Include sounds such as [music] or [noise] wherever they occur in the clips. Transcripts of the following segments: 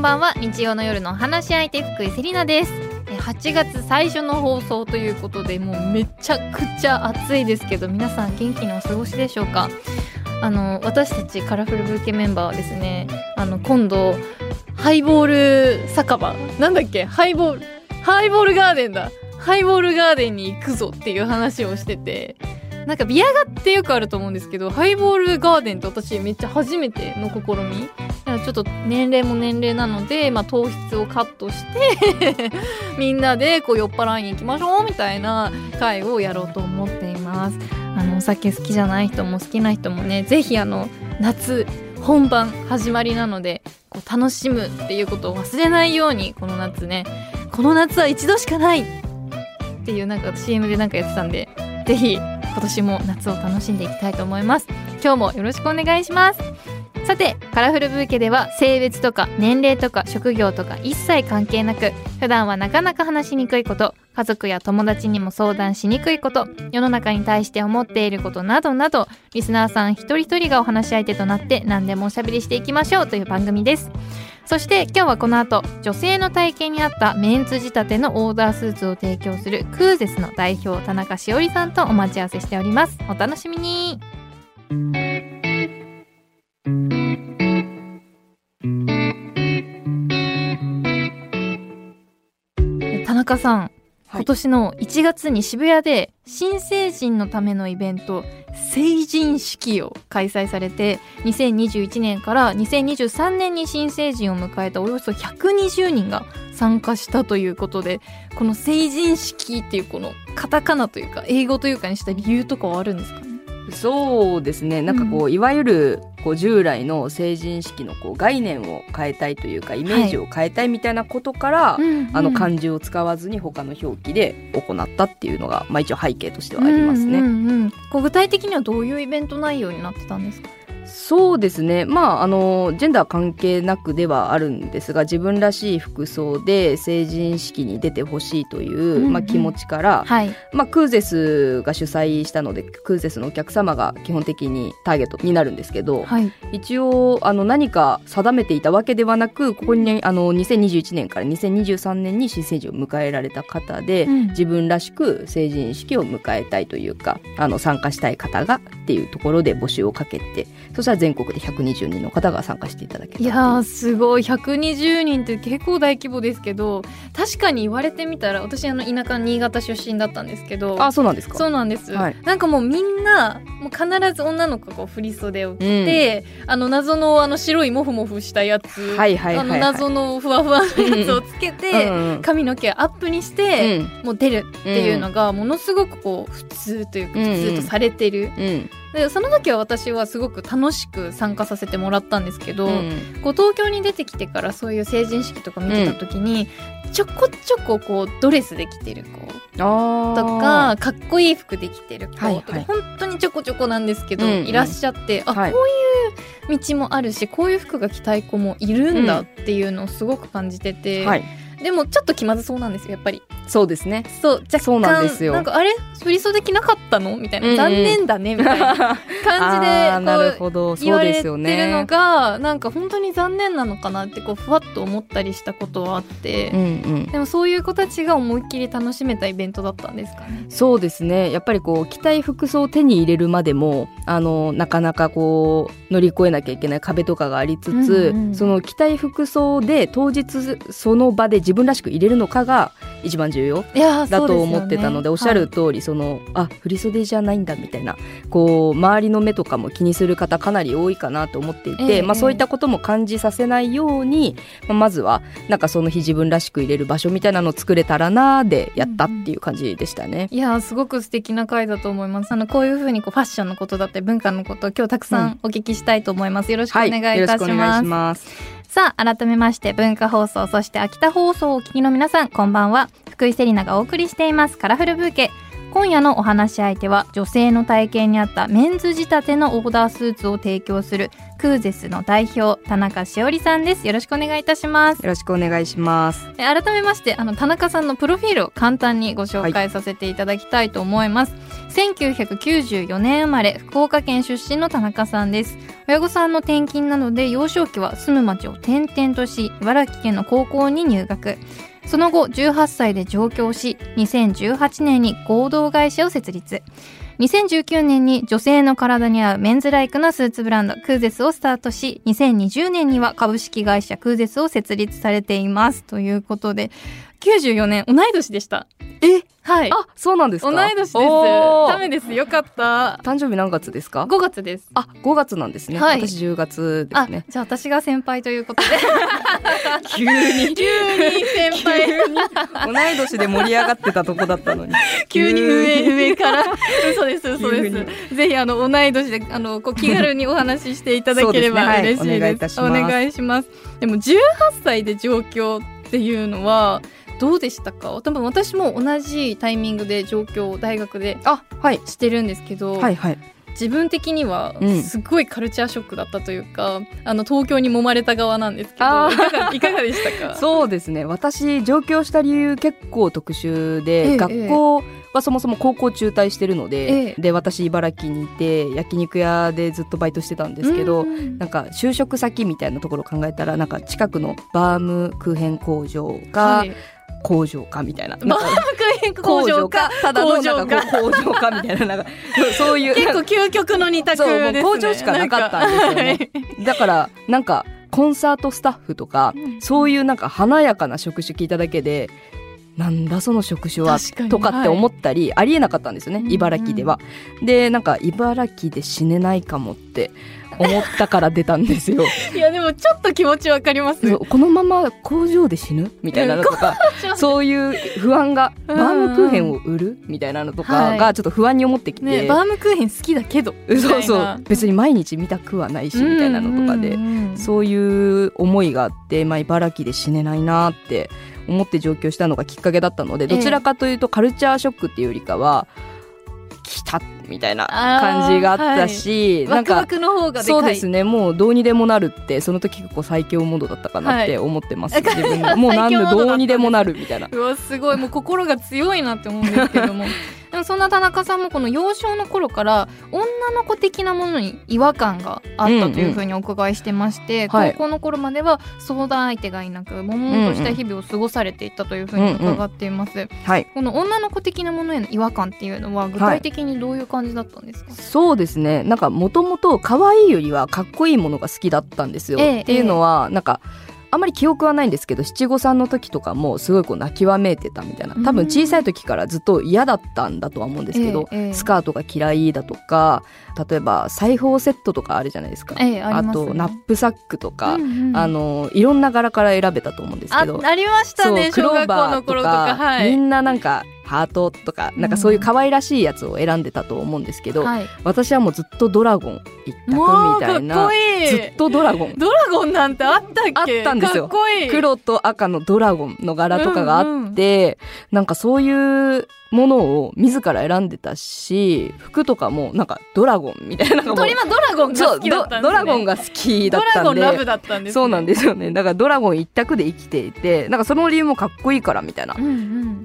んばんは。日曜の夜の話し相手福井セリナです。8月最初の放送ということでもうめちゃくちゃ暑いですけど皆さん元気にお過ごしでしょうか？あの私たちカラフルブーケメンバーはですねあの今度ハイボール酒場。なんだっけ？ハイボールハイボールガーデンだ。ハイボールガーデンに行くぞっていう話をしててなんかビアガってよくあると思うんですけどハイボールガーデンって私めっちゃ初めての試み。ちょっと年齢も年齢なので、まあ、糖質をカットして [laughs] みんなでこう酔っ払いに行きましょうみたいな会をやろうと思っています。あのお酒好きじゃない人も好きな人もねぜひあの夏本番始まりなのでこう楽しむっていうことを忘れないようにこの夏ね。この夏は一度しかないっていうなんか CM でなんかやってたんでぜひ今年も夏を楽しんでいきたいと思います。今日もよろしくお願いします。さてカラフルブーケでは性別とか年齢とか職業とか一切関係なく普段はなかなか話しにくいこと家族や友達にも相談しにくいこと世の中に対して思っていることなどなどリスナーさん一人一人がお話し相手となって何でもおしゃべりしていきましょうという番組です。そして今日はこの後女性の体型に合ったメンツ仕立てのオーダースーツを提供するクーゼスの代表田中しおりさんとお待ち合わせしております。お楽しみに。田中さん、今年の1月に渋谷で新成人のためのイベント成人式を開催されて2021年から2023年に新成人を迎えたおよそ120人が参加したということでこの成人式っていうこのカタカナというか英語というかにした理由とかはあるんですか？ねそうですね。なんかこう、うん。いわゆるこう従来の成人式のこう概念を変えたいというかイメージを変えたいみたいなことから、あの漢字を使わずに他の表記で行ったっていうのが、まあ、一応背景としてはありますね。うんうんうん。こう具体的にはどういうイベント内容になってたんですか？そうですね。まああのジェンダー関係なくではあるんですが自分らしい服装で成人式に出てほしいという、うんうん。まあ、気持ちから、はい。まあ、クーゼスが主催したのでクーゼスのお客様が基本的にターゲットになるんですけど、はい。一応あの何か定めていたわけではなくここに、ね、あの2021年から2023年に新成人を迎えられた方で、うん。自分らしく成人式を迎えたいというかあの参加したい方がっていうところで募集をかけてそしたら全国で120人の方が参加していただけたいやーすごい。120人って結構大規模ですけど確かに言われてみたら私あの田舎新潟出身だったんですけどあそうなんですか？そうなんです、はい。なんかもうみんなもう必ず女の子がこう振り袖を着て、あの謎のあの白いモフモフしたやつ、はいはいはい、はい、あの謎のふわふわのやつをつけて、うんうん髪の毛をアップにして、うん。もう出るっていうのがものすごくこう普通というかうんうん。普通とされてる、うんでその時は私はすごく楽しく参加させてもらったんですけど、うん。こう東京に出てきてからそういう成人式とか見てた時に、ちょこちょここうドレスで着てる子とかかっこいい服で着てる子とか、はいはい。本当にちょこちょこなんですけど、うんうん。いらっしゃってあ、はい。こういう道もあるしこういう服が着たい子もいるんだっていうのをすごく感じてて、はいでもちょっと気まずそうなんですよやっぱり。そうですね。そう若干そうなんですよ。なんかあれ？振り袖着なかったの？みたいな、うんうん残念だねみたいな感じでなるほど言われてそうですよるのねがなんか本当に残念なのかなってこうふわっと思ったりしたことはあって、うんうん。でもそういう子たちが思いっきり楽しめたイベントだったんですかね？そうですね。やっぱりこう着たい服装を手に入れるまでもあのなかなかこう乗り越えなきゃいけない壁とかがありつつ、うんうん。その着たい服装で当日その場で自分らしく入れるのかが一番重要だと思ってたのでおっしゃる通りそのあ振り袖じゃないんだみたいなこう周りの目とかも気にする方かなり多いかなと思っていて、ええまあ、そういったことも感じさせないように、まあ、まずはなんかその日自分らしく入れる場所みたいなのを作れたらなーでやったっていう感じでしたね。いやーすごく素敵な回だと思います。あのこういうふうにこうファッションのことだったり文化のことを今日たくさんお聞きしたいと思います、よろしくお願いいたします,、します。さあ改めまして文化放送そして秋田放送をお聞きの皆さんこんばんは。福井セリナがお送りしています。カラフルブーケ。今夜のお話し相手は女性の体型に合ったメンズ仕立てのオーダースーツを提供するクーゼスの代表田中しおりさんです。よろしくお願いいたします。よろしくお願いします。改めましてあの田中さんのプロフィールを簡単にご紹介させていただきたいと思います、はい、1994年生まれ福岡県出身の田中さんです。親御さんの転勤なので幼少期は住む町を転々とし茨城県の高校に入学その後18歳で上京し2018年に合同会社を設立。2019年に女性の体に合うメンズライクなスーツブランドクーゼスをスタートし2020年には株式会社クーゼスを設立されています。ということで94年同い年でした。え？はい。あ、そうなんですか？同い年です。ダメです。よかった。誕生日何月ですか？5月です。あ、5月なんですね。はい、私10月ですね。じゃあ私が先輩ということで。[laughs] 急に。急に先輩。同い年で盛り上がってたとこだったのに。急に上、上から。嘘です、嘘です。ぜひあの同い年で、あの、こう気軽にお話ししていただければ嬉しいです。お願いします。でも18歳で上京っていうのは。どうでしたか？多分私も同じタイミングで状況を大学でしてるんですけど、はいはい、自分的にはすごいカルチャーショックだったというか、うん、あの東京に揉まれた側なんですけどいかがでしたか？[laughs] そうですね。私上京した理由結構特殊で、ええ、学校はそもそも高校中退してるので、え、で私茨城にいて焼肉屋でずっとバイトしてたんですけど、ん。なんか就職先みたいなところを考えたらなんか近くのバームクーヘン工場が、はい工場かみたいな。バームク工場か、ただのなんか工場かみたいな、なんか、そういう。結構究極の二択ですね。工場しかなかったんですよね。だから、なんか、コンサートスタッフとか、そういうなんか華やかな職種聞いただけで、なんだその職種はとかって思ったり、はい、ありえなかったんですよね茨城では。でなんか茨城で死ねないかもって思ったから出たんですよ。[laughs] いやでもちょっと気持ちわかりますこのまま工場で死ぬ？みたいなのとかそういう不安がバームクーヘンを売る？みたいなのとかがちょっと不安に思ってきて、ね、バームクーヘン好きだけどそうそう。別に毎日見たくはないしみたいなのとかで、そういう思いがあって、まあ、茨城で死ねないなって思って上京したのがきっかけだったのでどちらかというとカルチャーショックっていうよりかは、来たみたいな感じがあったし、はい、なんかそうですね。もうどうにでもなるってその時結構最強モードだったかなって思ってます、はい、自分がもう何でどうにでもなるみたいな。うわすごい。もう心が強いなって思うんですけども。[laughs] でもそんな田中さんもこの幼少の頃から女の子的なものに違和感があったというふうにお伺いしてまして、うん。うん、高校の頃までは相談相手がいなく悶々とした日々を過ごされていったというふうに伺っています、うんうんはい、この女の子的なものへの違和感っていうのは具体的にどういう感じだったんですか、はい、そうですね。なんかもともと可愛いよりはかっこいいものが好きだったんですよ、ええ、っていうのは、なんかあんまり記憶はないんですけど七五三の時とかもすごいこう泣きわめいてたみたいな。多分小さい時からずっと嫌だったんだとは思うんですけど、ええ、スカートが嫌いだとか例えば裁縫セットとかあるじゃないですか、えあね、あとナップサックとか、うんうん、あのいろんな柄から選べたと思うんですけど。ありましたね小学校の頃とか、はい、みんななんかハートとかなんかそういう可愛らしいやつを選んでたと思うんですけど、うんはい、私はもうずっとドラゴン一択みたいなずっとドラゴン。ドラゴンなんてあったっけ？あったんですよ。黒と赤のドラゴンの柄とかがあって、うんうん、なんかそういうものを自ら選んでたし服とかもなんかドラゴンみたいなのも今ドラゴンが好きだったんです、ね、ドラゴンが好きだったんで。ドラゴンラブだったんです、ね、そうなんですよね。だからドラゴン一択で生きていてなんかその理由もかっこいいからみたいな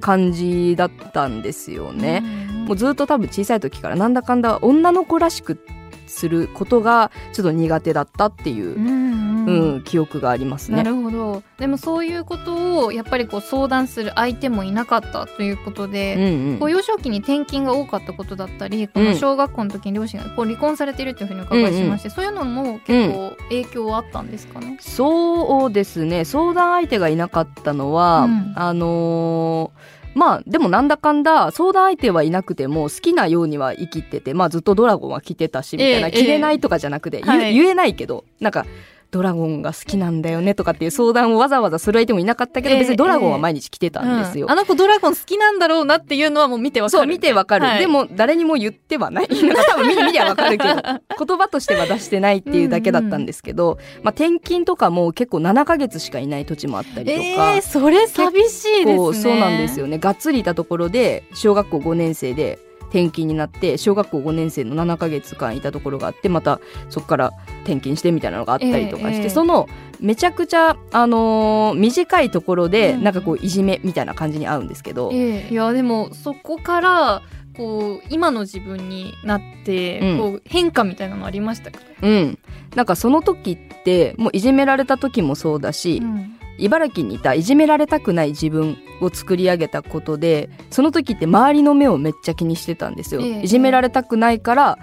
感じだったんですよね、うんうん、もうずっと多分小さい時からなんだかんだ女の子らしくすることがちょっと苦手だったっていう、うん、うん。うん、記憶がありますね。なるほど。でもそういうことをやっぱりこう相談する相手もいなかったということで、うんうん、こう幼少期に転勤が多かったことだったりこの小学校の時に両親がこう離婚されているというふうにお伺いしまして、うんうん、そういうのも結構影響はあったんですかね、そうですね。相談相手がいなかったのは、あのーまあでもなんだかんだ相談相手はいなくても好きなようには生きててまあずっとドラゴンは着てたしみたいな、えー、着れないとかじゃなくて、えー、言えないけどなんかドラゴンが好きなんだよねとかっていう相談をわざわざする相手もいなかったけど、別にドラゴンは毎日来てたんですよ、うんあの子ドラゴン好きなんだろうなっていうのはもう見てわかるそう見てわかる、はいでも誰にも言ってはないなんか多分見見りゃわかるけど。[laughs] 言葉としては出してないっていうだけだったんですけど、まあ、転勤とかも結構7ヶ月しかいない土地もあったりとか、えー、それ寂しいですね。そうなんですよね。がっつりいたところで小学校5年生で転勤になって小学校5年生の7ヶ月間いたところがあってまたそこから転勤してみたいなのがあったりとかして、ええ。そのめちゃくちゃ、あのー短いところでうん。なんかこういじめみたいな感じに合うんですけど、ええ。いやでもそこからこう今の自分になって、うん。こう変化みたいなのありましたか、うん、なんかその時ってもういじめられた時もそうだし、うん茨城にいたいじめられたくない自分を作り上げたことでその時って周りの目をめっちゃ気にしてたんですよ。ええ。いじめられたくないから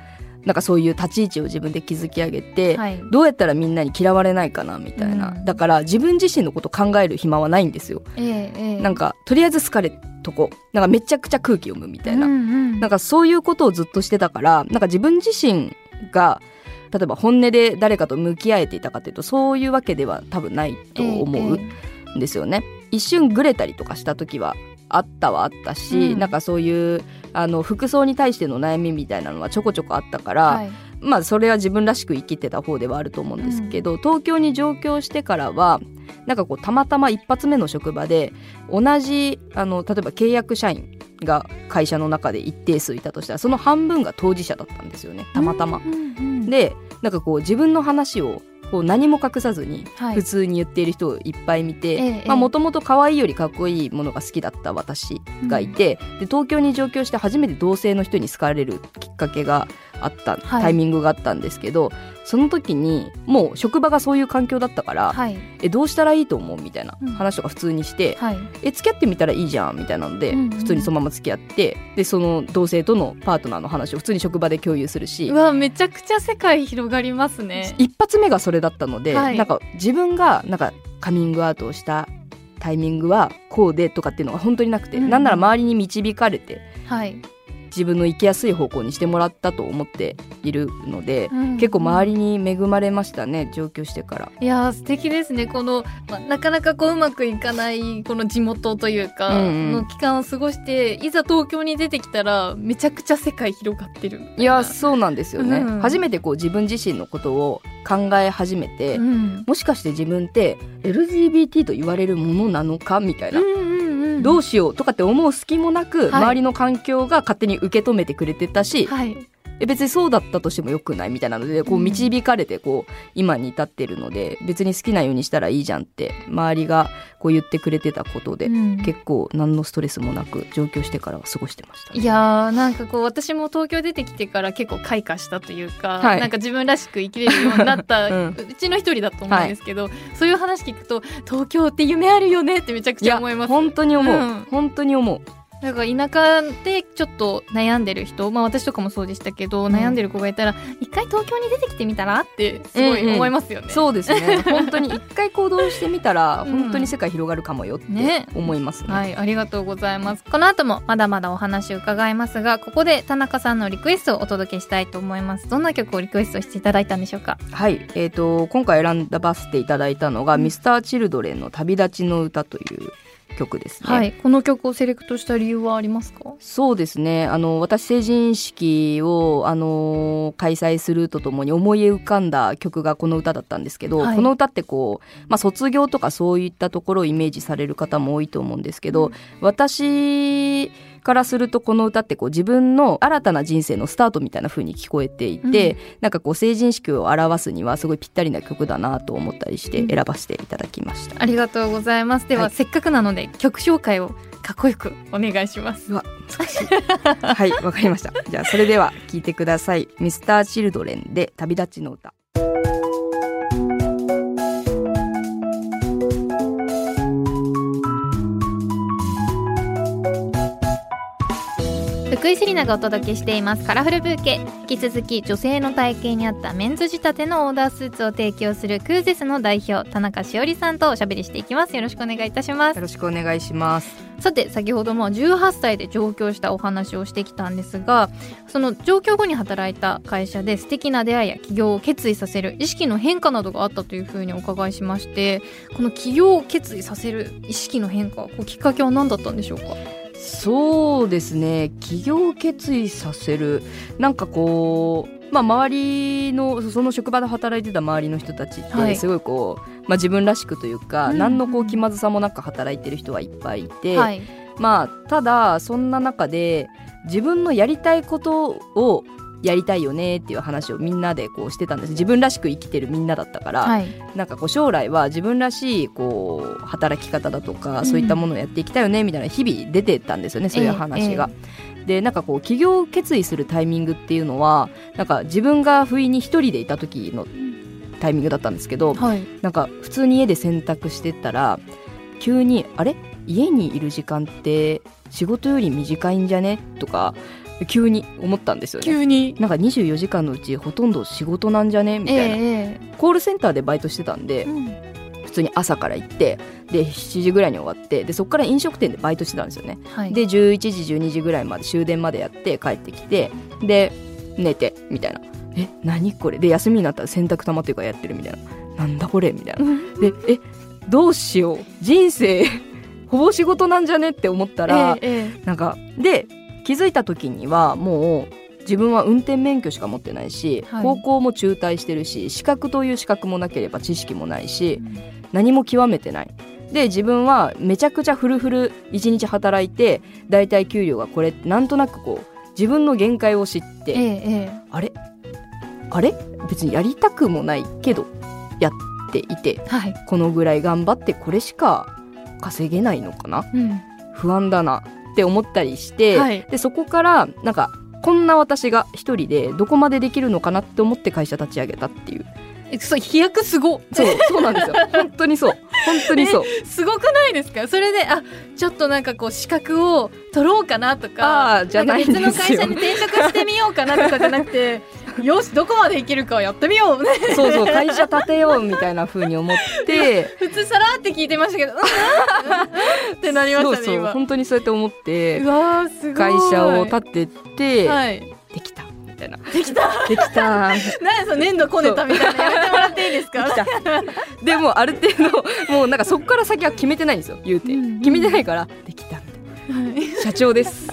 なんかそういう立ち位置を自分で築き上げて、はい。どうやったらみんなに嫌われないかなみたいな、うん。だから自分自身のこと考える暇はないんですよ。ええええ。なんかとりあえず好かれとこなんかめちゃくちゃ空気読むみたいな、うんうん。なんかそういうことをずっとしてたからなんか自分自身が例えば本音で誰かと向き合えていたかというとそういうわけでは多分ないと思うええんですよね。一瞬グレたりとかした時はあったはあったし、うんなんかそういうあの服装に対しての悩みみたいなのはちょこちょこあったから、はいまあそれは自分らしく生きてた方ではあると思うんですけど、東京に上京してからはなんかこうたまたま一発目の職場で同じあの例えば契約社員が会社の中で一定数いたとしたらその半分が当事者だったんですよねたまたま。うんうんうんでなんかこう自分の話をこう何も隠さずにはい。普通に言っている人をいっぱい見て、もともと可愛いよりかっこいいものが好きだった私がいて、で東京に上京して初めて同性の人に好かれるきっかけがあった、はい。タイミングがあったんですけどその時にもう職場がそういう環境だったから、はい。えどうしたらいいと思うみたいなうん。話とか普通にして、はい。え付き合ってみたらいいじゃんみたいなので、うんうん。普通にそのまま付き合ってでその同性とのパートナーの話を普通に職場で共有するしうわめちゃくちゃ世界広がりますね。一発目がそれだったので、はい。なんか自分がなんかカミングアウトをしたタイミングはこうでとかっていうのが本当になくて、うんうん。なんなら周りに導かれてはい、自分の生きやすい方向にしてもらったと思っているので、うん。結構周りに恵まれましたね上京してから。いやー素敵ですね。この、ま、なかなかこううまくいかないこの地元というか、うんうん。の期間を過ごしていざ東京に出てきたらめちゃくちゃ世界広がってる。いやそうなんですよね、うん。初めてこう自分自身のことを考え始めて、うん。もしかして自分って LGBT と言われるものなのかみたいな、うんどうしようとかって思う隙もなく、はい。周りの環境が勝手に受け止めてくれてたし、はいえ別にそうだったとしてもよくないみたいなのでこううん。導かれてこう今に至ってるので別に好きなようにしたらいいじゃんって周りがこう言ってくれてたことで、うん。結構何のストレスもなく上京してからは過ごしてました、いやーなんかこう私も東京出てきてから結構開花したというか、はい。なんか自分らしく生きれるようになった、う [laughs] うんちの一人だと思うんですけど、そういう話聞くと東京って夢あるよねってめちゃくちゃ思います。本当に思う、うん。本当に思うだから田舎でちょっと悩んでる人まあ私とかもそうでしたけど、ん悩んでる子がいたら一回東京に出てきてみたらってすごい思いますよね。そうですね本当に一回行動してみたらうん本当に世界広がるかもよってね思いますねはい、ありがとうございます。この後もまだまだお話を伺いますが、ここで田中さんのリクエストをお届けしたいと思います。どんな曲をリクエストしていただいたんでしょうか？はい、えー、と今回選んだばせていただいたのが、うん Mr.Children の「旅立ちの歌」という曲ですね。はい、この曲をセレクトした理由はありますか？そうですねあの私成人式をあの開催するとともに思い浮かんだ曲がこの歌だったんですけど、はいこの歌ってこう、まあ、卒業とかそういったところをイメージされる方も多いと思うんですけど、うん私からするとこの歌ってこう自分の新たな人生のスタートみたいな風に聞こえていて、なんかこう成人式を表すにはすごいぴったりな曲だなと思ったりしてうん。選ばせていただきました。ありがとうございます。では、はい。せっかくなので曲紹介をかっこよくお願いします。うわ難しい。はいわかりました。じゃあそれでは聞いてください。Mr.Children で旅立ちの歌福井セリナがお届けしています。カラフルブーケ。引き続き女性の体型に合ったメンズ仕立てのオーダースーツを提供するクーゼスの代表田中しおりさんとおしゃべりしていきます。よろしくお願いいたします。よろしくお願いします。さて先ほども18歳で上京したお話をしてきたんですがその上京後に働いた会社で素敵な出会いや起業を決意させる意識の変化などがあったというふうにお伺いしましてこの起業を決意させる意識の変化こうきっかけは何だったんでしょうか？そうですね。起業を決意させる。なんかこうまあ周りのその職場で働いてた周りの人たちってすごいこう、はいまあ、自分らしくというか、うん、何のこう気まずさもなく働いてる人はいっぱいいて、はい、まあただそんな中で自分のやりたいことをやりたいよねっていう話をみんなでこうしてたんです。自分らしく生きてるみんなだったから、はい、なんかこう将来は自分らしいこう働き方だとか、うん、そういったものをやっていきたいよねみたいな日々出てたんですよねそういう話が。ええ、でなんかこう起業を決意するタイミングっていうのはなんか自分が不意に一人でいた時のタイミングだったんですけど、はい、なんか普通に家で洗濯してたら急に「あれ？家にいる時間って仕事より短いんじゃね?」とか急に思ったんですよね。急に？なんか24時間のうちほとんど仕事なんじゃね？みたいな、えー、コールセンターでバイトしてたんで、うん、普通に朝から行ってで7時ぐらいに終わってでそこから飲食店でバイトしてたんですよね、はい、で11時12時ぐらいまで終電までやって帰ってきてで寝てみたいな。え何これ？で休みになったら洗濯玉っていうかやってるみたいな。なんだこれ？みたいな。でえどうしよう？人生 [laughs] ほぼ仕事なんじゃね？って思ったら、ええ、なんかで気づいた時にはもう自分は運転免許しか持ってないし、はい、高校も中退してるし資格という資格もなければ知識もないし、うん、何も極めてない。で自分はめちゃくちゃフルフル1日働いてだいたい給料がこれなんとなくこう自分の限界を知って、ええ、あれ？あれ？別にやりたくもないけどやっていて、はい、このぐらい頑張ってこれしか稼げないのかな、うん、不安だなって思ったりして、はい、でそこからなんかこんな私が一人でどこまでできるのかなって思って会社立ち上げたっていう。えそう飛躍すごそうそうなんですよ。[laughs] 本当にそう。本当にそう。すごくないですか？それであちょっとなんかこう資格を取ろうかなとかあじゃない別の会社に転職してみようかなとかじゃなくて [laughs] [laughs] よしどこまでいけるかやってみようそうそう会社立てようみたいなふうに思って。[laughs] 普通さらって聞いてましたけど。[laughs] ってなりましたねそうそう本当にそうやって思って。会社を立てて、はい、できたみたいな。できた。できた。何その粘土こねたみたいなやめてもらっていいですか？でもある程度もうなんかそこから先は決めてないんですよ言うて、うん、決めてないからできたみたいな、はい、社長です。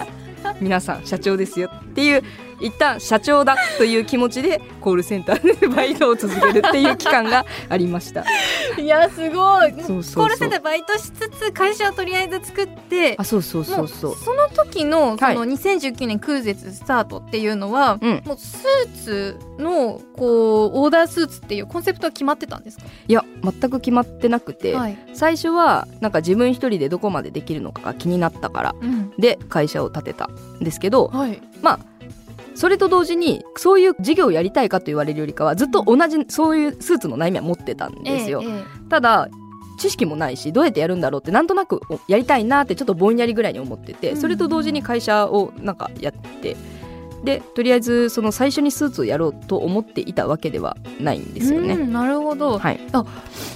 皆さん社長ですよ。っていう一旦社長だという気持ちでコールセンターでバイトを続けるっていう期間がありました。いやすごい。コールセンターバイトしつつ会社をとりあえず作ってあそうそうそうそう。その時のその2019年空絶スタートっていうのは、はい、もうスーツのこうオーダースーツっていうコンセプトは決まってたんですか？いや全く決まってなくて、はい、最初はなんか自分一人でどこまでできるのかが気になったから、うん、で会社を建てたんですけど、はい、まあそれと同時にそういう事業をやりたいかと言われるよりかはずっと同じそういうスーツの悩みは持ってたんですよ。ええ、ただ知識もないしどうやってやるんだろうってなんとなくやりたいなってちょっとぼんやりぐらいに思っててそれと同時に会社をなんかやってでとりあえずその最初にスーツをやろうと思っていたわけではないんですよね。なるほど、はい、あ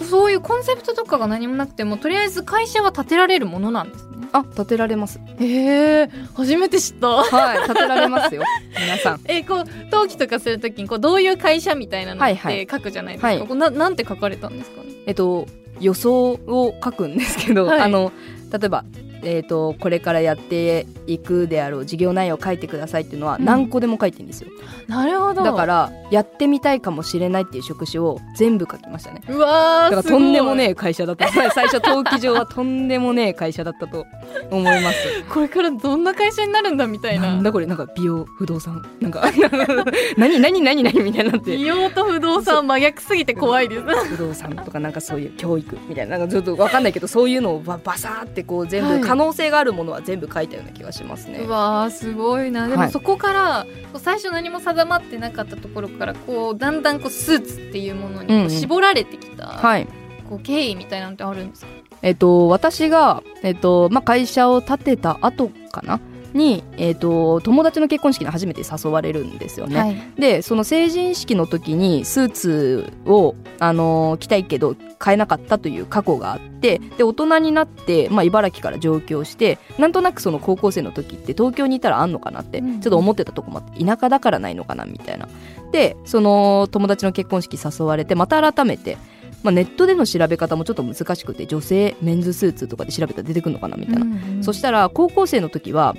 そういうコンセプトとかが何もなくてもとりあえず会社は建てられるものなんですね。あ建てられます。へえ初めて知った。はい建てられますよ。[laughs] 皆さん。えこう登記とかするときにこうどういう会社みたいなのって書くじゃないですか、はい。はい、ななんて書かれたんですか、ね、えっと予想を書くんですけど、はい、あの例えばえーと、これからやっていくであろう事業内容を書いてくださいっていうのは何個でも書いてるんですよ、うん、なるほど。だからやってみたいかもしれないっていう職種を全部書きましたね。うわだからとんでもねえ会社だった。[laughs] 最初登記上はとんでもねえ会社だったと思います。[laughs] これからどんな会社になるんだみたいな。なんだこれなんか美容不動産。なんか [laughs] 何何何何みたいになって。美容と不動産真逆すぎて怖いです。不動産とかなんかそういう教育みたいななんかちょっと分かんないけどそういうのをババサーってこう全部、はい可能性があるものは全部書いたような気がしますね。うわすごいな。でもそこから、はい、最初何も定まってなかったところからこうだんだんこうスーツっていうものにこう絞られてきた、うんうん、はい、こう経緯みたいなのってあるんですか？えっと、私が、えっとまあ、会社を建てた後かなに、えーと、友達の結婚式に初めて誘われるんですよね。はい、でその成人式の時にスーツを、あのー、着たいけど買えなかったという過去があってで大人になって、まあ、茨城から上京してなんとなくその高校生の時って東京にいたらあんのかなって、ちょっと思ってたとこもあって田舎だからないのかなみたいな。でその友達の結婚式誘われてまた改めてまあ、ネットでの調べ方もちょっと難しくて女性メンズスーツとかで調べたら出てくるのかなみたいな、うんうん、そしたら高校生の時は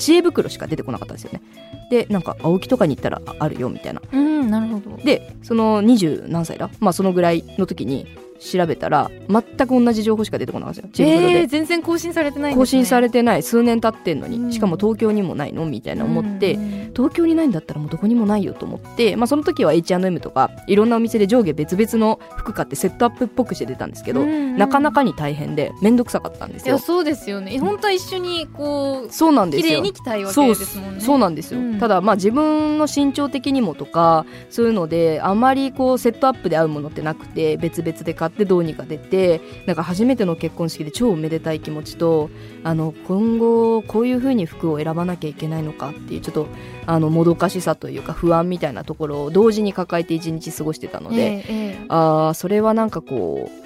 知恵袋しか出てこなかったんですよね。でなんか青木とかに行ったらあるよみたいな、うん、なるほど。でその二十何歳だ？まあそのぐらいの時に調べたら全く同じ情報しか出てこないんですよ。えー、全然更新されてない、ね、更新されてない。数年経ってんのに、うん、しかも東京にもないの？みたいな思って、うん、東京にないんだったらもうどこにもないよと思って、まあ、その時は H&M とかいろんなお店で上下別々の服買ってセットアップっぽくして出たんですけど、うん、なかなかに大変で面倒くさかったんですよ。そうですよね。本当は一緒にこうそうなんですよ。綺麗に着たいわけですもんね。そうなんですよ、ただまあ自分の身長的にもとかそういうのであまりこうセットアップで合うものってなくて別々で買ってどうにか出ててなんか初めての結婚式で超おめでたい気持ちとあの今後こういう風に服を選ばなきゃいけないのかっていうちょっとあのもどかしさというか不安みたいなところを同時に抱えて一日過ごしてたので、ええ、あそれはなんかこう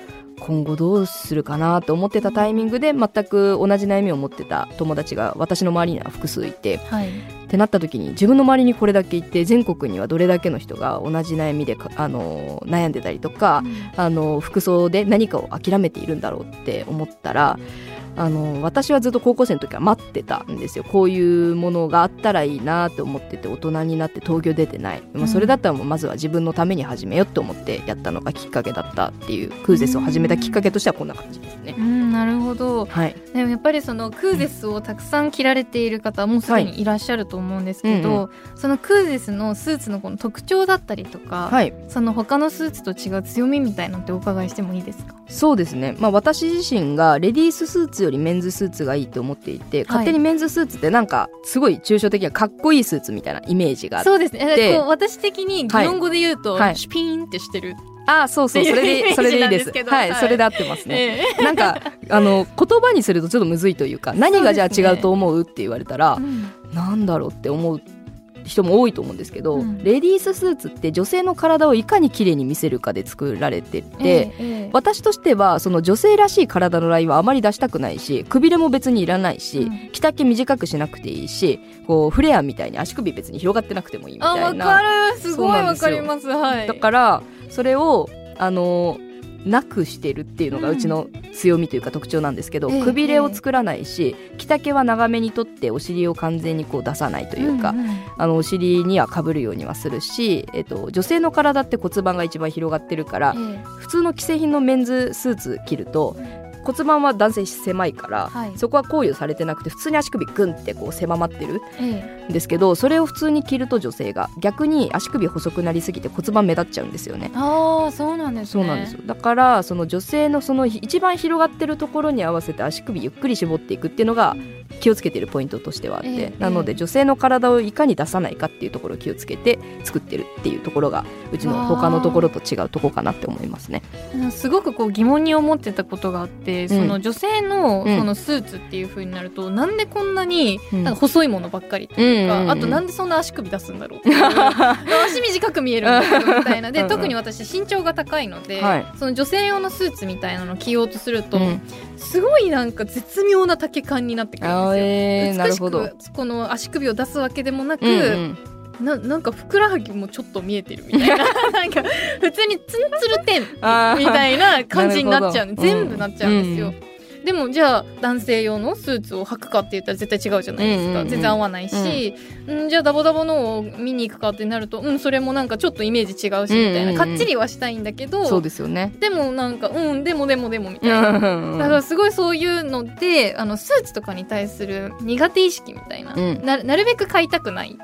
今後どうするかなと思ってたタイミングで全く同じ悩みを持ってた友達が私の周りには複数いて、はい、ってなった時に自分の周りにこれだけいて全国にはどれだけの人が同じ悩みであの悩んでたりとか、うん、あの服装で何かを諦めているんだろうって思ったら。あの私はずっと高校生の時は待ってたんですよ。こういうものがあったらいいなと思ってて大人になって東京出てない、まあ、それだったらもうまずは自分のために始めようと思ってやったのがきっかけだったっていうクーゼスを始めたきっかけとしてはこんな感じですね。うん、なるほど、はい、でもやっぱりそのクーゼスをたくさん着られている方もすでにいらっしゃると思うんですけど、はいうんうん、そのクーゼスのスーツのこの特徴だったりとか、はい、その他のスーツと違う強みみたいのってお伺いしてもいいですか？そうですね、まあ、私自身がレディーススーツよりメンズスーツがいいと思っていて勝手にメンズスーツってなんかすごい抽象的なかっこいいスーツみたいなイメージがあって。そうですね。私的に日本語で言うと、はい、シュピーンってしてる。あそうそう。それでそれでいいです。はい、はい、それで合ってますね、えー、なんかあの言葉にするとちょっとむずいというか何がじゃあ違うと思うって言われたら、うん、なんだろうって思う人も多いと思うんですけど、うん、レディーススーツって女性の体をいかに綺麗に見せるかで作られてて、ええ、私としてはその女性らしい体のラインはあまり出したくないしくびれも別にいらないし、うん、着丈短くしなくていいしこうフレアみたいに足首別に広がってなくてもいいみたいな。わかる。すごいわかります。はい。だからそれをあのなくしてるっていうのがうちの強みというか特徴なんですけど、うん、くびれを作らないし着丈は長めにとってお尻を完全にこう出さないというか、うんうん、あのお尻にはかぶるようにはするし、えっと、女性の体って骨盤が一番広がってるから、普通の既製品のメンズスーツ着ると骨盤は男性狭いから、はい、そこは考慮されてなくて普通に足首グンってこう狭まってるんですけど、ええ、それを普通に着ると女性が逆に足首細くなりすぎて骨盤目立っちゃうんですよね。ああそうなんです、ね、そうなんですよ。だからその女性のその一番広がってるところに合わせて足首ゆっくり絞っていくっていうのが気をつけてるポイントとしてはあって、え、なので女性の体をいかに出さないかっていうところを気をつけて作ってるっていうところがうちの他のところと違うとこかなって思いますね。すごくこう疑問に思ってたことがあってその女性のそのスーツっていう風になると、うん、なんでこんなになんか細いものばっかりっていうか、うん、あとなんでそんな足首出すんだろう [laughs] 足短く見えるんだけどみたいな。で特に私身長が高いので、はい、その女性用のスーツみたいなのを着ようとすると、うん、すごいなんか絶妙な丈感になってくるんですよ。えー、美しくこの足首を出すわけでもなく、ななんかふくらはぎもちょっと見えてるみたいな。[laughs] なんか普通にツンツルテンみたいな感じになっちゃう。全部なっちゃうんですよ。うんでもじゃあ男性用のスーツを履くかって言ったら絶対違うじゃないですか、うんうんうん、全然合わないし、うん、じゃあダボダボのを見に行くかってなるとうんそれもなんかちょっとイメージ違うしみたいな、うんうんうん、かっちりはしたいんだけどそうですよね。でもなんかうんでもでもでもみたいな。だからすごいそういうのであのスーツとかに対する苦手意識みたいな、うん、ななるべく買いたくない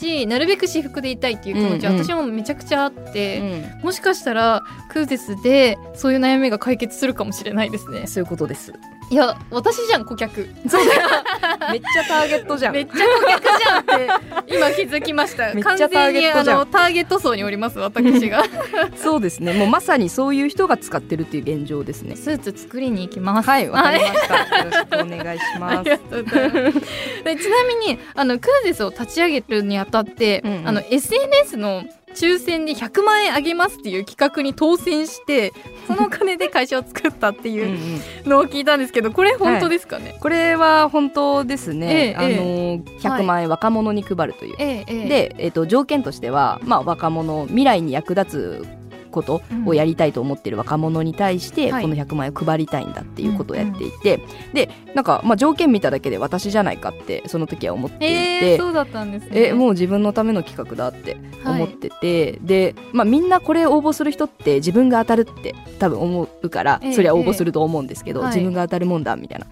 し、うん、なるべく私服でいたいっていう気持ちは私もめちゃくちゃあって、うん、もしかしたらクーゼスでそういう悩みが解決するかもしれないですね。そういうことですいや私じゃん顧客。そうだめっちゃターゲットじゃん。めっちゃ顧客じゃんって今気づきました。めっちゃターゲットじゃん。ターゲット層におります私が。[laughs] そうですね。もうまさにそういう人が使ってるっていう現状ですね。スーツ作りに行きます。はいわかりました、よろしくお願いしあます。ちなみにあのクーゼスを立ち上げるにあたって、うんうん。あの SNS の抽選で100万円あげますっていう企画に当選して [laughs] そのお金で会社を作ったっていうんのを聞いたんですけどこれ本当ですかね、これは本当ですね、ええあの100万円若者に配るという、ええええ。で、えっと条件としては、まあ、若者未来に役立つことをやりたいと思ってる若者に対して、はい。この100万円を配りたいんだっていうことをやっていて、でなんか、まあ、条件見ただけで私じゃないかってその時は思っていえて。ー、そうだったんですね。えもう自分のための企画だって思ってて、で、まあ、みんなこれ応募する人って自分が当たるって多分思うから、ええそりゃ応募すると思うんですけど、はい自分が当たるもんだみたいな。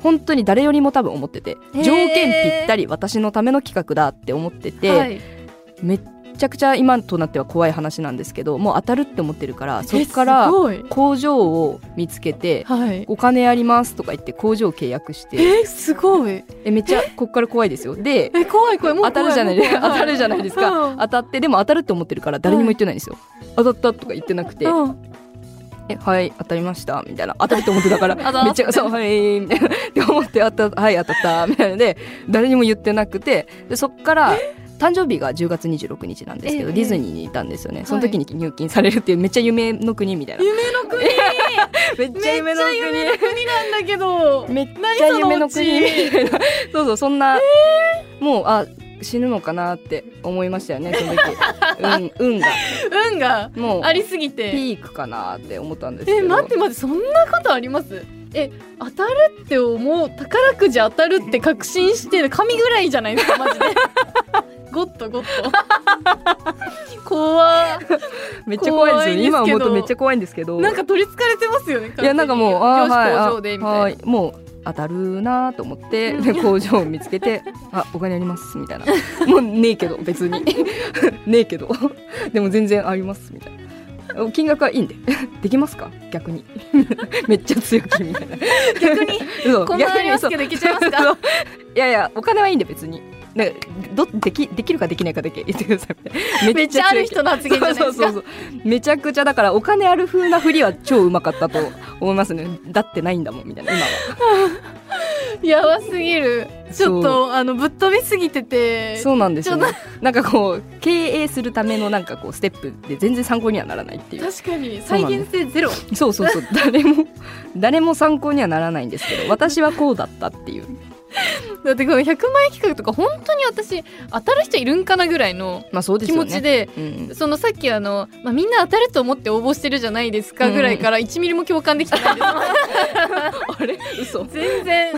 本当に誰よりも多分思ってて、え条件ぴったり私のための企画だって思ってて、はい、めっちゃくちゃ今となっては怖い話なんですけどもう当たるって思ってるからそえっから工場を見つけてはい。お金ありますとか言って工場を契約してえすごい。えめっちゃこっから怖いですよ。でえ怖い怖い。もう当たるじゃない。当たるじゃないですか、うん。当たってでも当たるって思ってるから誰にも言ってないんですよ、当たったとか言ってなくて、うん。えはい当たりましたみたいな。当たるって思ってたから [laughs] めっちゃそうはいみたいな。って思って当たはい当たったみたいな。ので誰にも言ってなくてでそっから誕生日が10月26日なんですけど、ええ。ディズニーにいたんですよね、その時に入金されるっていうめっちゃ夢の国みたいな。夢の国。[laughs] めっちゃ夢の国。国なんだけど。めっちゃ夢の国。みたいなそうそうそんな、もうあ死ぬのかなって思いましたよねその時。運 [laughs] 運が。運がもうありすぎて。ピークかなって思ったんですけど。え待って待ってそんなことあります？え当たるって思う宝くじ当たるって確信してる神ぐらいじゃないですかマジで [laughs] ゴッドゴッド怖めっちゃ怖いです。よね今思うとめっちゃ怖いんですけど。なんか取りつかれてますよねいやなんかもうあはいはいもう当たるなと思ってで工場を見つけて「あお金あります」みたいな「[laughs] もうねえけど別に。[laughs] ねえけど。でも全然あります」みたいな。金額はいいんで。[laughs] できますか？逆に。めっちゃ強気みたいな。逆にこんなありますけどいけちゃいますか？いやいやお金はいいんで別になんかどできできるかできないかだけ言ってください。[laughs] めっちゃある人の発言じゃないですか。そうそうそうめちゃくちゃだからお金ある風なふりは超うまかったと思いますね。だってないんだもんみたいな今は。[laughs] やばすぎる。ちょっとあのぶっ飛びすぎててそうなんですよね。なんかこう経営するためのなんかこうステップで全然参考にはならないっていう。確かに。再現性ゼロ。そうそうそう。誰も [laughs] 誰も参考にはならないんですけど私はこうだったっていう [laughs] だってこの100万円企画とか本当に私当たる人いるんかなぐらいのまあそうです気よね。持ちで、うんそのさっきあの、まあ、みんな当たると思って応募してるじゃないですかぐらいから1ミリも共感できてないです、[laughs] あれ？嘘。全然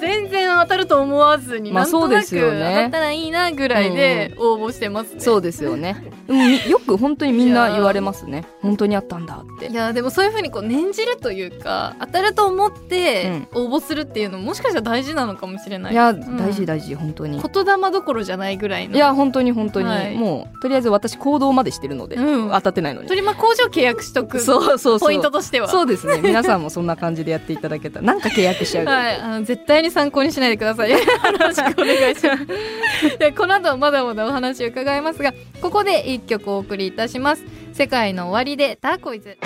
全然当たると思わずに、まあなんとなく当ね。たったらいいなぐらいで応募してますね、そうですよね。でもみよく本当にみんな言われますね。本当にあったんだって。いやでもそういうふうにこう念じるというか当たると思って応募するっていうのももしかしたら大事なのかもしれない。いやうん。大事大事本当に。言霊どころじゃないぐらいの。いや本当に本当に、はい。もうとりあえず私行動までしてるので、うん。当たってないのに。それまあ工場契約しとく。そうそう。ポイントとしては。そうですね。皆さんもそんな感じでやっていただけたらなんか契約しちゃう。はい、あの絶対に参考にしないでください。よろしくお願いします。[laughs] でこの後まだまだお話を伺いますが、ここで一曲お送りいたします。世界の終わりでターコイズ。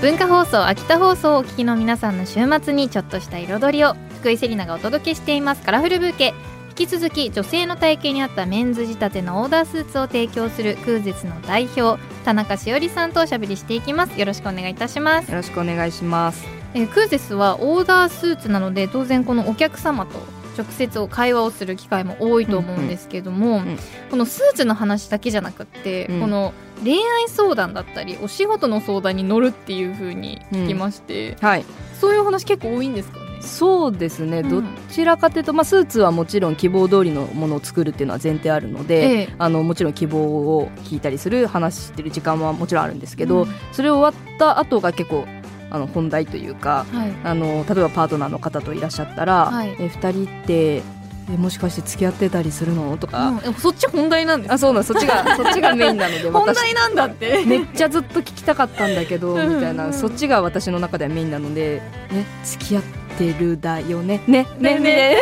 文化放送秋田放送をお聞きの皆さんの週末にちょっとした彩りを福井セリナがお届けしていますカラフルブーケ引き続き女性の体型に合ったメンズ仕立てのオーダースーツを提供するクーゼツの代表田中しおりさんとおしゃべりしていきます。よろしくお願いいたします。よろしくお願いしますえークーゼスはオーダースーツなので当然このお客様と直接会話をする機会も多いと思うんですけども、このスーツの話だけじゃなくって、うん。この恋愛相談だったりお仕事の相談に乗るっていう風に聞きまして、はい。そういうお話結構多いんですかね？そうですね、うん。どちらかというと、まあ、スーツはもちろん希望通りのものを作るっていうのは前提あるので、ええ。あのもちろん希望を聞いたりする話してる時間はもちろんあるんですけど、うん。それ終わった後が結構あの本題というかはい。あの例えばパートナーの方といらっしゃったら、はい。え2人ってえもしかして付き合ってたりするの？とか、うん、そっち本題なんです。あそうなんそっちが [laughs] そっちがメインなので本題なんだって。めっちゃずっと聞きたかったんだけどみたいな。そっちが私の中ではメインなのでね付き合ってるだよね。ねねね。ね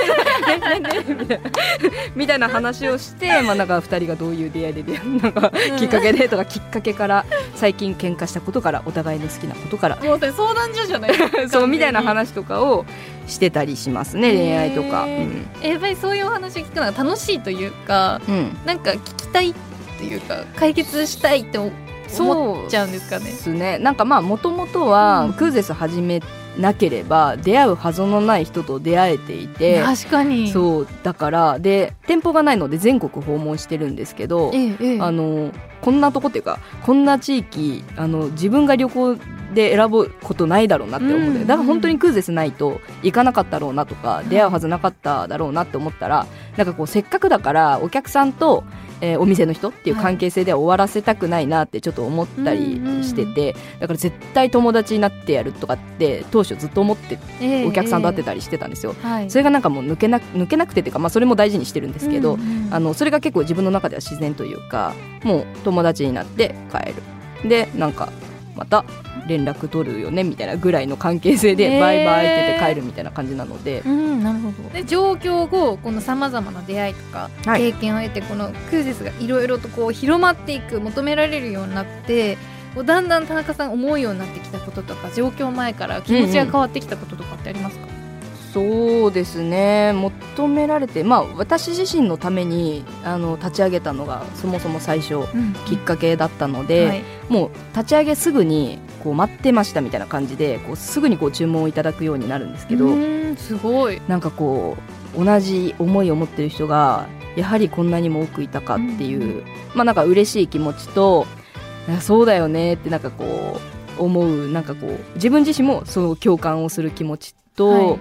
ね。ね [laughs] みたいな話をしてまあなんか二人がどういう出会いで出会うなん。かきっかけでとかきっかけから最近喧嘩したことからお互いの好きなことから。もう相談所じゃない [laughs] そうみたいな話とかをしてたりしますね恋愛とか、うん、やっぱりそういうお話を聞くのが楽しいというか、うん、なんか聞きたいっていうか解決したいって思っちゃうんですかね。ですね。なんかまあもともとは、うん、クーゼス始めなければ出会うはずのない人と出会えていて確かに。そうだからで店舗がないので全国訪問してるんですけど、ええ、あのこんなとこっていうかこんな地域あの自分が旅行で選ぶことないだろうなって思って、だから本当にクーゼスないと行かなかったろうなとか出会うはずなかっただろうなって思ったらなんかこうせっかくだからお客さんとえー、お店の人っていう関係性では終わらせたくないなってちょっと思ったりしてて、だから絶対友達になってやるとかって当初ずっと思ってお客さんと会ってたりしてたんですよ、それがなんかもう抜けな抜けなくてっていうか、まあ、それも大事にしてるんですけど、あのそれが結構自分の中では自然というかもう友達になって帰る。でなんかまた連絡取るよねみたいなぐらいの関係性でバイバイってて帰るみたいな感じなので、うん、なるほど。で上京後このさまざまな出会いとか経験を得て、このクーゼスがいろいろとこう広まっていく求められるようになってこうだんだん田中さん思うようになってきたこととか上京前から気持ちが変わってきたこととかってありますか、うんうんそうですね。求められて、まあ、私自身のためにあの立ち上げたのがそもそも最初、うん、きっかけだったので、はい、もう立ち上げすぐにこう待ってましたみたいな感じでこうすぐにこう注文をいただくようになるんですけどすごい。なんかこう同じ思いを持ってる人がやはりこんなにも多くいたかっていう、うん、まあなんか嬉しい気持ちとそうだよねってなんかこう思うなんかこう自分自身もその共感をする気持ちと、はい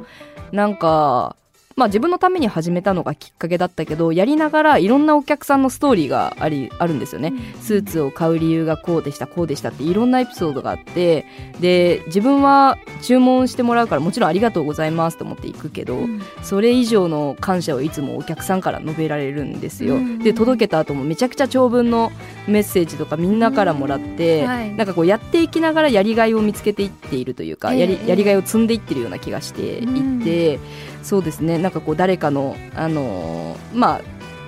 なんかまあ自分のために始めたのがきっかけだったけどやりながらいろんなお客さんのストーリーがありあるんですよね、うん、スーツを買う理由がこうでしたこうでしたっていろんなエピソードがあってで自分は注文してもらうからもちろんありがとうございますと思って行くけど、うん、それ以上の感謝をいつもお客さんから述べられるんですよ、うん、で届けた後もめちゃくちゃ長文のメッセージとかみんなからもらって、はい、なんかこうやっていきながらやりがいを見つけていっているというか、やりやりがいを積んでいってるような気がしていて。そうですねなんかこう誰かの、あのー、まあ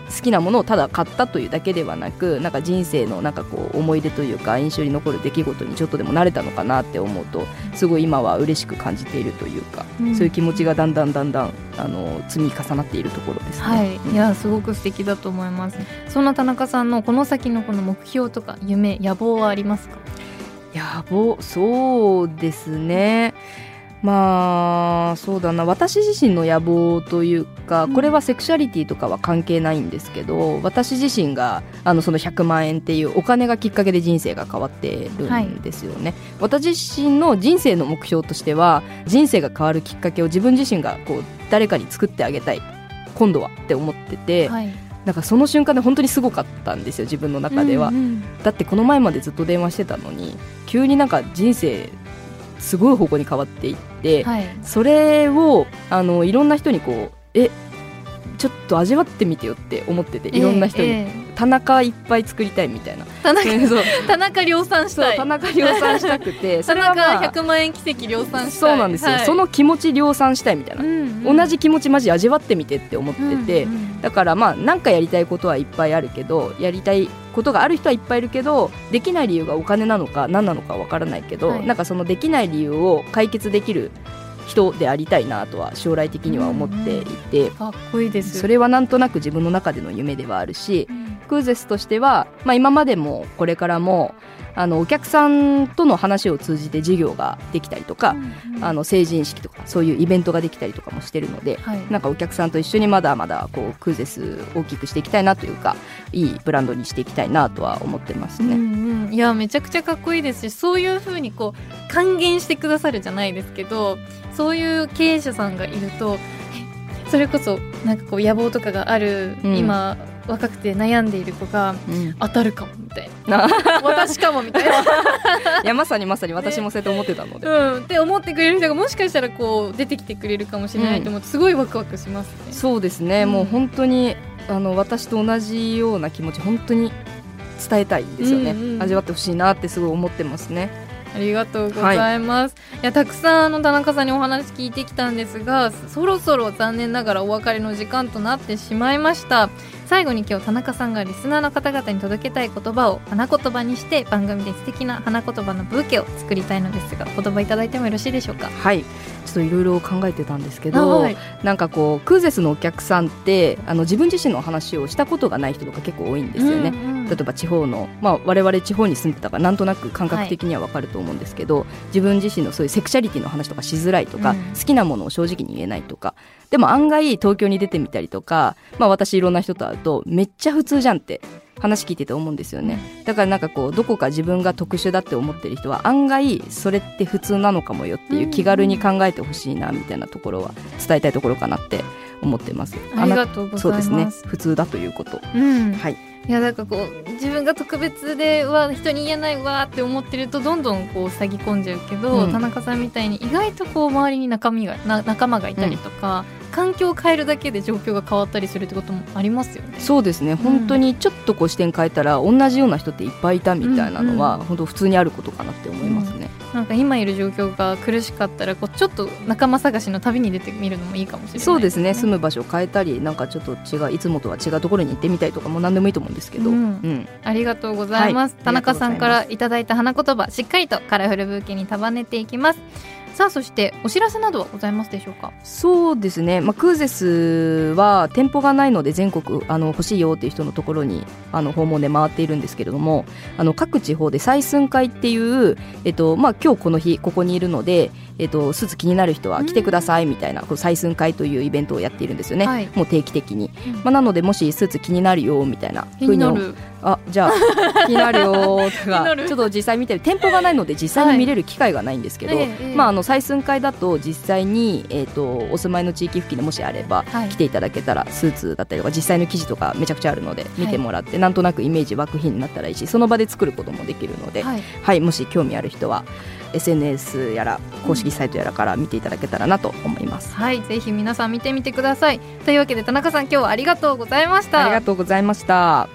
好きなものをただ買ったというだけではなくなんか人生のなんかこう思い出というか印象に残る出来事にちょっとでも慣れたのかなって思うとすごい今は嬉しく感じているというか、うん、そういう気持ちがだんだんだんだんあの積み重なっているところですね。はい、いやすごく素敵だと思います。そんな田中さんのこの先のこの目標とか夢野望はありますか？野望そうですね。まあそうだな。私自身の野望というかこれはセクシャリティとかは関係ないんですけど、私自身があのその100万円っていうお金がきっかけで人生が変わってるんですよね、はい、私自身の人生の目標としては人生が変わるきっかけを自分自身がこう誰かに作ってあげたい。今度はって思ってて、はい、なんかその瞬間で本当にすごかったんですよ自分の中では、うんうん、だってこの前までずっと電話してたのに急になんか人生すごい方向に変わっていって、はい、それをあのいろんな人にこうえちょっと味わってみてよって思ってていろんな人に、え田中いっぱい作りたいみたいな。田中田中量産したい。田中量産したくて [laughs] 田中100万円奇跡量産したい。そうなんですよ、はい、その気持ち量産したいみたいな、うんうん、同じ気持ちマジ味わってみてって思ってて、うんうん、だからまあ何かやりたいことはいっぱいあるけどやりたいことがある人はいっぱいいるけどできない理由がお金なのか何なのかわからないけど、はい、なんかそのできない理由を解決できる人でありたいなとは将来的には思っていて、かっこいいです。それはなんとなく自分の中での夢ではあるし、うん、クーゼスとしては、まあ、今までもこれからもあのお客さんとの話を通じて授業ができたりとか、うんうん、あの成人式とかそういうイベントができたりとかもしてるので、はい、なんかお客さんと一緒にまだまだこうクーゼス大きくしていきたいなというかいいブランドにしていきたいなとは思ってますね。うんうん、いやめちゃくちゃかっこいいです。しそういうふうにこう還元してくださるじゃないですけどそういう経営者さんがいるとそれこそなんかこう野望とかがある、うん、今若くて悩んでいる子が当たるかもみたいな、[laughs] うん、私かもみたいな。[laughs] いやまさにまさに私もそうやって思ってたので、うん。って思ってくれる人がもしかしたらこう出てきてくれるかもしれないと思って、すごいワクワクしますね。そうですね、うん。もう本当にあの私と同じような気持ち本当に伝えたいんですよね、うんうん味わってほしいなってすごい思ってますね。ありがとうございます、い、やたくさんあの田中さんにお話聞いてきたんですがそろそろ残念ながらお別れの時間となってしまいました最後に今日田中さんがリスナーの方々に届けたい言葉を花言葉にして番組で素敵な花言葉のブーケを作りたいのですが言葉いただいてもよろしいでしょうか？はい。ちょっといろいろ考えてたんですけど、はい。なんかこうクーゼスのお客さんってあの自分自身の話をしたことがない人とか結構多いんですよね、うんうん例えば地方の、まあ、我々地方に住んでたからなんとなく感覚的には分かると思うんですけど、自分自身のそういうセクシャリティの話とかしづらいとか、うん。好きなものを正直に言えないとかでも案外東京に出てみたりとか、まあ、私いろんな人と会うとめっちゃ普通じゃんって話聞いてて思うんですよね。だからなんかこうどこか自分が特殊だって思ってる人は案外それって普通なのかもよっていう気軽に考えてほしいなみたいなところは伝えたいところかなって思ってます。ありながとうごそうです。ざいますね。普通だということ。うん。はい。いやなんかこう自分が特別では人に言えないわーって思ってるとどんどんこう塞ぎ込んじゃうけど、うん。田中さんみたいに意外とこう周りに仲身がな仲間がいたりとか、環境を変えるだけで状況が変わったりするってこともありますよね。そうですね。本当にちょっとこう視点変えたら同じような人っていっぱいいたみたいなのは、うん本当普通にあることかなって思いますね。なんか今いる状況が苦しかったらこうちょっと仲間探しの旅に出てみるのもいいかもしれない、そうですね。住む場所を変えたりなんかちょっと違ういつもとは違うところに行ってみたいとかも何でもいいと思うんですけど、うん。うん。ありがとうございます、はい。田中さんかあらいただいた花言葉しっかりとカラフルブーケに束ねていきますさあそしてお知らせなどはございますでしょうか？そうですね、まあ、クーゼスは店舗がないので全国あの欲しいよっていう人のところにあの訪問で回っているんですけれどもあの各地方で採寸会っていう、えっとまあ、今日この日ここにいるので、えっと、スーツ気になる人は来てくださいみたいな、こう採寸会というイベントをやっているんですよね、はい。もう定期的に、うん。まあ、なのでもしスーツ気になるよみたいな。気にな風るあじゃあ [laughs] 気になるよとかる。ちょっと実際見てる店舗がないので実際に見れる機会がないんですけど、ええええ。まあ、あの採寸会だと実際に、えー、とお住まいの地域付近でもしあれば、はい。来ていただけたらスーツだったりとか実際の記事とかめちゃくちゃあるので見てもらって、なんとなくイメージ湧く日になったらいいしその場で作ることもできるので、はい。はい。もし興味ある人は SNS やら公式サイトやらから見ていただけたらなと思います。はい、ぜひ皆さん見てみてください。というわけで田中さん今日はありがとうございました。ありがとうございました。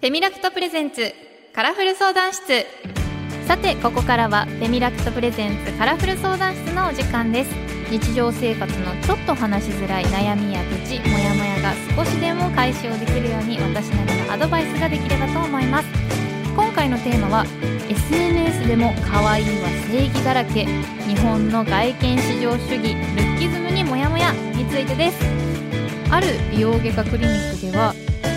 フェミラクトプレゼンツカラフル相談室さてここからはフェミラクトプレゼンツカラフル相談室のお時間です日常生活のちょっと話しづらい悩みや愚痴モヤモヤが少しでも解消できるように私なりのアドバイスができればと思います今回のテーマは SNS でも可愛いは正義だらけ日本の外見至上主義ルッキズムにモヤモヤについてです。ある美容外科クリニックでは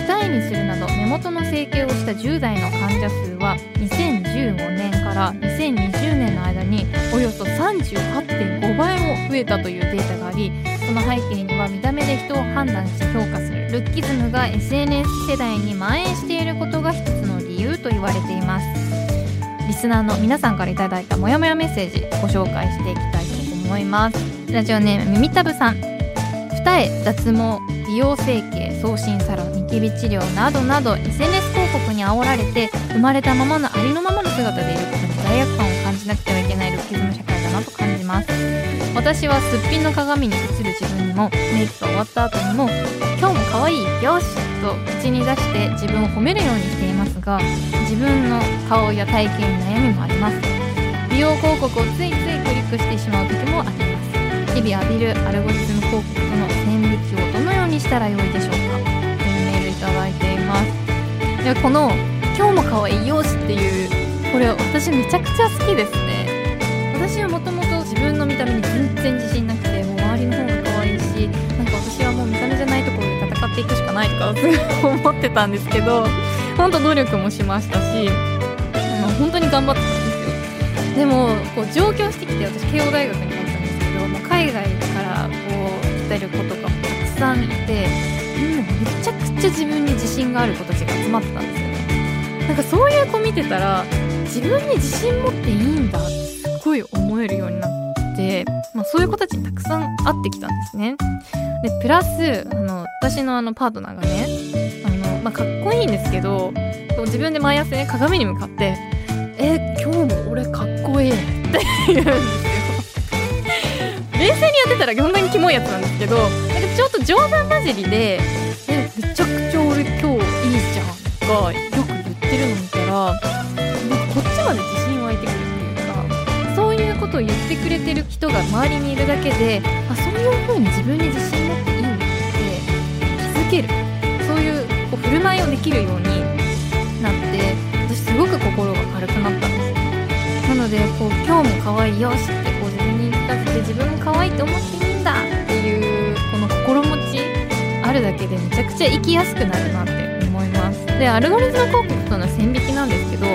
二重にするなど目元の整形をした10代の患者数は2015年から2020年の間におよそ38.5倍も増えたというデータがありその背景には見た目で人を判断して評価するルッキズムが SNS 世代に蔓延していることれています。リスナーの皆さんからいただいたモヤモヤメッセージご紹介していきたいと思います。ラジオネームみみたぶさん。二重脱毛美容整形送信サロンニキビ治療などなど SNS 広告に煽られて生まれたままのありのままの姿でいることに罪悪感を感じなくてはいけないルッキズム社会だなと感じます。私はすっぴんの鏡に映る自分にもメイクが終わった後にも今日も可愛いよしと口に出して自分を褒めるようにしています。が自分の顔や体型に悩みもあります。美容広告をついついクリックしてしまう時もあります。日々浴びるアルゴリズム広告との線引きをどのようにしたらよいでしょうか。というメールいただいています。いやこの「今日も可愛いよし」っていうこれ私めちゃくちゃ好きですね。私はもともと自分の見た目に全然自信なくてもう周りの方が可愛いしなんか私はもう見た目じゃないところで戦っていくしかないとか [laughs] 思ってたんですけど本当努力もしましたし、まあ、本当に頑張ってたんですよ。でもこう上京してきて私慶応大学に入ったんですけどもう海外からこう来てる子とかもたくさんいてみんめちゃくちゃ自分に自信がある子たちが集まってたんですよね。なんかそういう子見てたら自分に自信持っていいんだってすごい思えるようになって、まあ、そういう子たちにたくさん会ってきたんですね。でプラスあの私のあのパートナーがね、まあ、かっこいいんですけど自分で毎朝ね鏡に向かって「え今日も俺可言うんですよ。冷静にやってたら本当にキモいやつなんですけどなんかちょっと冗談交じりで「えめちゃくちゃ俺今日いいじゃん」がよく言ってるの見たらなんかこっちまで自信湧いてくるっていうかそういうことを言ってくれてる人が周りにいるだけであそういう風に自分に自信持っていいんだって気づける。舞をできるようになって私すごく心が軽くなったんです。なのでこう今日も可愛いよしってこう自分に言い聞かせて自分も可愛いって思っていいんだっていうこの心持ちあるだけでめちゃくちゃ生きやすくなるなって思います。でアルゴリズム広告との線引きなんですけど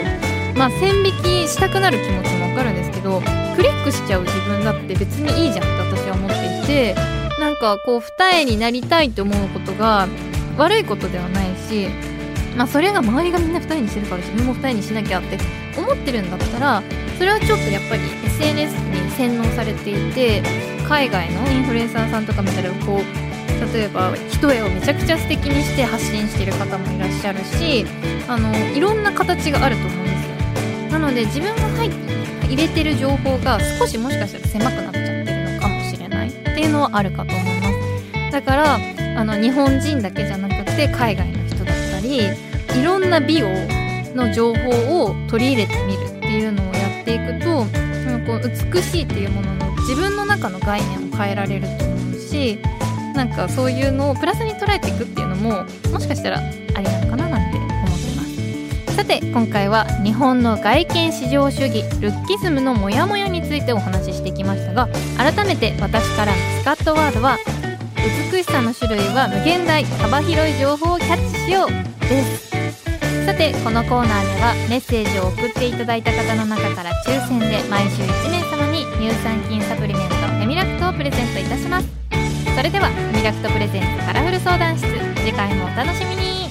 まあ線引きしたくなる気持ちもわかるんですけどクリックしちゃう自分だって別にいいじゃんって私は思っていてなんかこう二重になりたいって思うことが悪いことではないしまあそれが周りがみんな二重にしてるから自分も二重にしなきゃって思ってるんだったらそれはちょっとやっぱり SNS に洗脳されていて海外のインフルエンサーさんとか見たらこう例えば一重をめちゃくちゃ素敵にして発信してる方もいらっしゃるしあのいろんな形があると思うんですよ。なので自分が入入れてる情報が少しもしかしたら狭くなっちゃってるのかもしれないっていうのはあるかと思います。だからあの日本人だけじゃなくて海外のりいろんな美容の情報を取り入れてみるっていうのをやっていくとそのこう美しいっていうものの自分の中の概念を変えられると思うしなんかそういうのをプラスに捉えていくっていうのももしかしたらありなのかななんて思ってます。さて今回は日本の外見至上主義ルッキズムのモヤモヤについてお話ししてきましたが改めて私からのスカットワードは美しさの種類は無限大幅広い情報をキャッチしよう。です。さてこのコーナーではメッセージを送っていただいた方の中から抽選で毎週1名様に乳酸菌サプリメントフェミラクトをプレゼントいたします。それではフェミラクトプレゼントカラフル相談室。次回もお楽しみに。